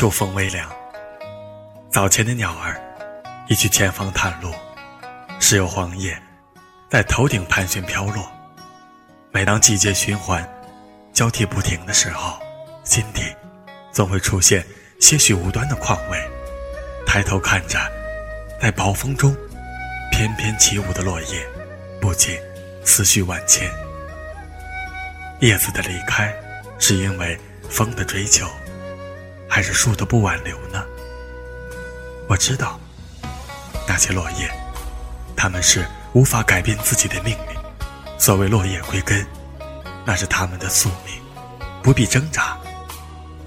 秋风微凉，早前的鸟儿已去前方探路，时有黄叶在头顶盘旋飘落。每当季节循环交替不停的时候，心底总会出现些许无端的况味。抬头看着在暴风中翩翩起舞的落叶，不禁思绪万千。叶子的离开，是因为风的追求。还是树的不挽留呢？我知道，那些落叶，他们是无法改变自己的命运。所谓落叶归根，那是他们的宿命，不必挣扎，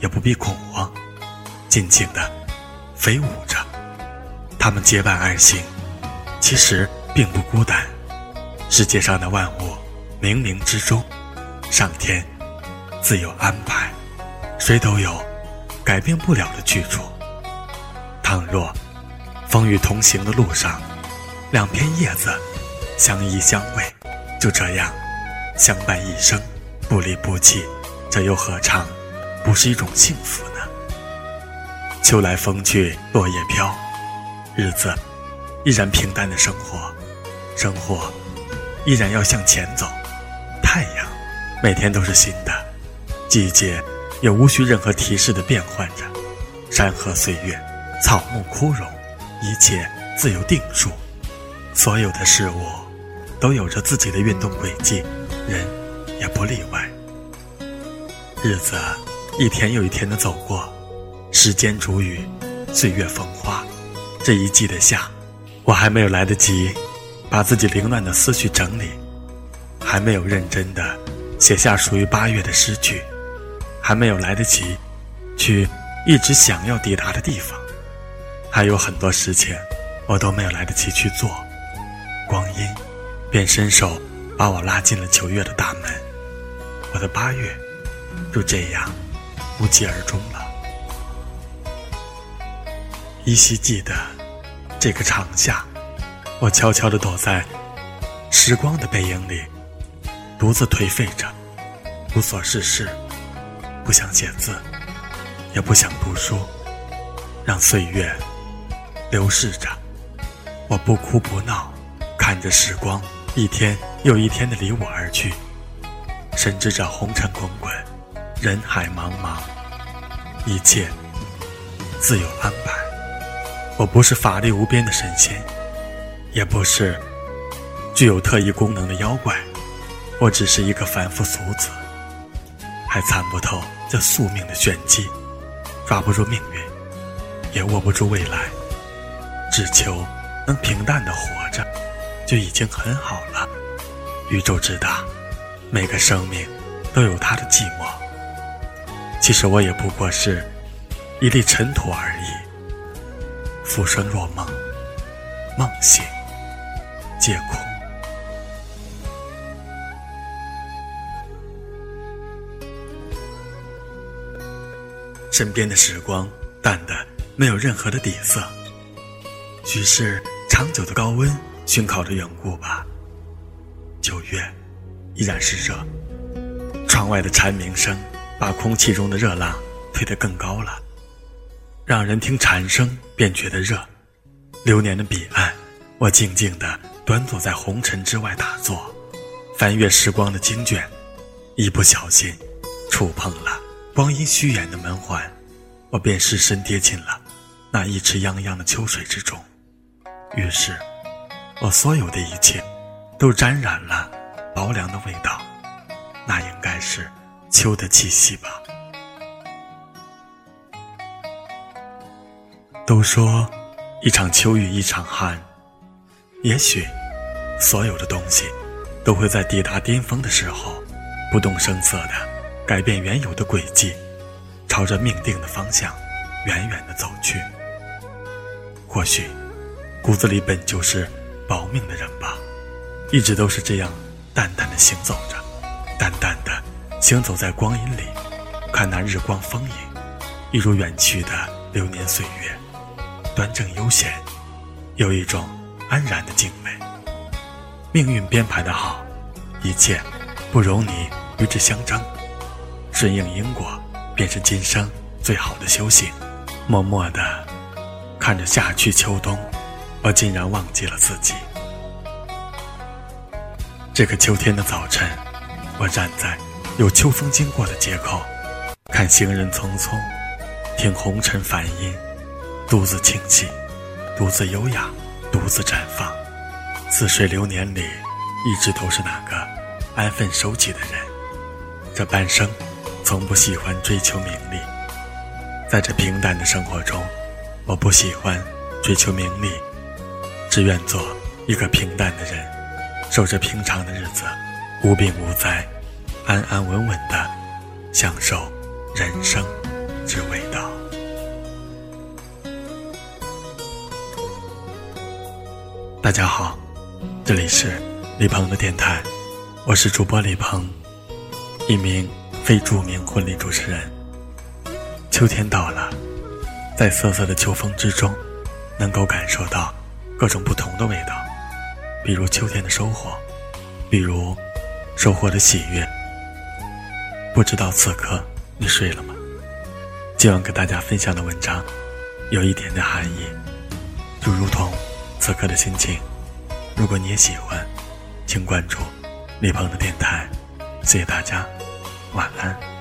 也不必恐慌，尽情的飞舞着。他们结伴而行，其实并不孤单。世界上的万物，冥冥之中，上天自有安排，谁都有。改变不了的去处。倘若风雨同行的路上，两片叶子相依相偎，就这样相伴一生，不离不弃，这又何尝不是一种幸福呢？秋来风去，落叶飘，日子依然平淡的生活，生活依然要向前走。太阳每天都是新的，季节。也无需任何提示的变换着，山河岁月，草木枯荣，一切自有定数。所有的事物都有着自己的运动轨迹，人也不例外。日子一天又一天的走过，时间煮雨，岁月风花。这一季的夏，我还没有来得及把自己凌乱的思绪整理，还没有认真的写下属于八月的诗句。还没有来得及去一直想要抵达的地方，还有很多事情我都没有来得及去做，光阴便伸手把我拉进了九月的大门，我的八月就这样无疾而终了。依稀记得这个长夏，我悄悄地躲在时光的背影里，独自颓废着，无所事事。不想写字，也不想读书，让岁月流逝着。我不哭不闹，看着时光一天又一天的离我而去，深知这红尘滚滚，人海茫茫，一切自有安排。我不是法力无边的神仙，也不是具有特异功能的妖怪，我只是一个凡夫俗子。还参不透这宿命的玄机，抓不住命运，也握不住未来，只求能平淡的活着，就已经很好了。宇宙之大，每个生命都有它的寂寞。其实我也不过是一粒尘土而已。浮生若梦，梦醒皆空。身边的时光淡的没有任何的底色，许是长久的高温熏烤的缘故吧。九月依然是热，窗外的蝉鸣声把空气中的热浪推得更高了，让人听蝉声便觉得热。流年的彼岸，我静静地端坐在红尘之外打坐，翻阅时光的经卷，一不小心触碰了。光阴虚掩的门环，我便失身跌进了那一池泱泱的秋水之中。于是，我所有的一切都沾染了薄凉的味道，那应该是秋的气息吧。都说一场秋雨一场寒，也许所有的东西都会在抵达巅峰的时候，不动声色的。改变原有的轨迹，朝着命定的方向远远的走去。或许，骨子里本就是保命的人吧，一直都是这样淡淡的行走着，淡淡的行走在光阴里，看那日光风影，一如远去的流年岁月，端正悠闲，有一种安然的静美。命运编排的好，一切不容你与之相争。顺应因果，便是今生最好的修行。默默地看着夏去秋冬，我竟然忘记了自己。这个秋天的早晨，我站在有秋风经过的街口，看行人匆匆，听红尘梵音，独自清气，独自优雅，独自绽放。似水流年里，一直都是那个安分守己的人。这半生，从不喜欢追求名利。在这平淡的生活中，我不喜欢追求名利，只愿做一个平淡的人。守着平常的日子，无病无灾，安安稳稳的享受人生之味道。大家好，这里是李鹏的电台，我是主播李鹏，一名非著名婚礼主持人。秋天到了，在瑟瑟的秋风之中，能够感受到各种不同的味道。比如秋天的收获，比如收获的喜悦。不知道此刻你睡了吗？今晚给大家分享的文章有一点点含义，就如同此刻的心情。如果你也喜欢，请关注李鹏的电台。谢谢大家，晚安。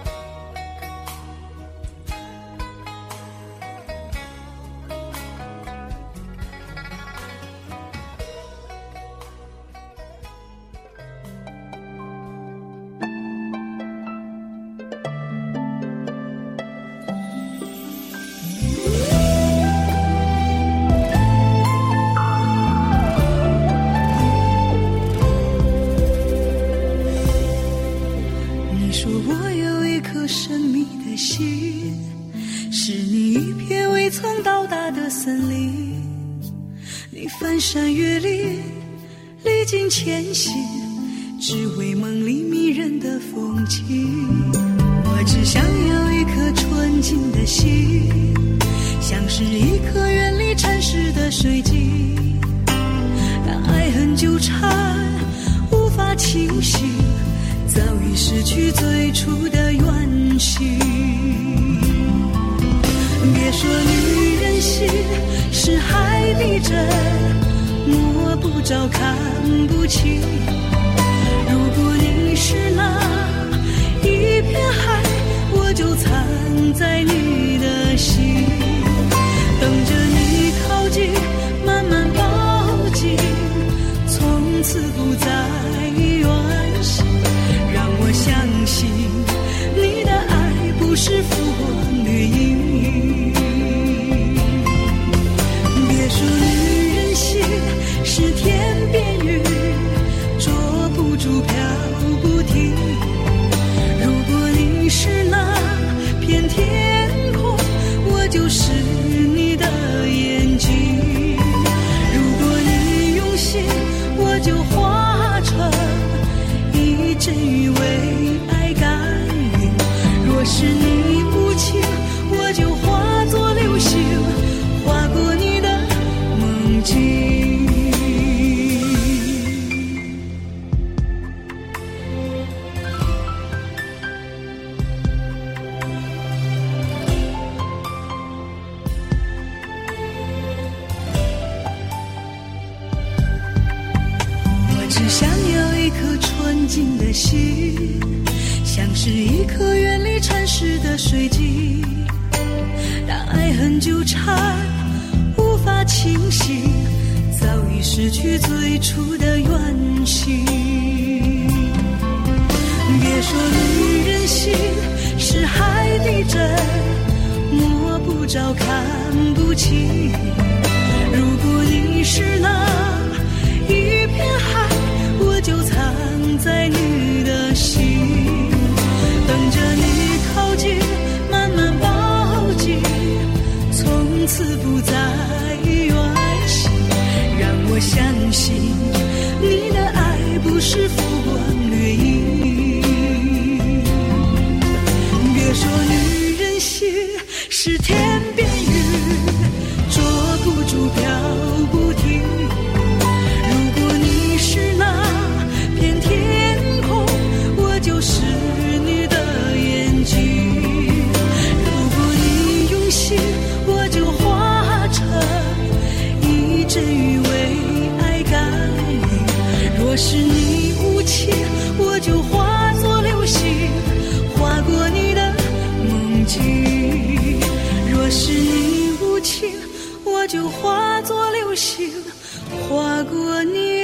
说我有一颗神秘的心，是你一片未曾到达的森林，你翻山越岭，历尽千辛，只为梦里迷人的风景。我只想要一颗纯净的心，像是一颗远离尘世的水晶。当爱恨纠缠，无法清醒，失去最初的远行。别说女人心是海底针，摸不着看不清。如果你是那一片海，我就藏在你的心，心，像是一颗远离尘世的水晶。当爱恨纠缠，无法清醒，早已失去最初的远行。别说女人心是海底针，摸不着看不清。划过你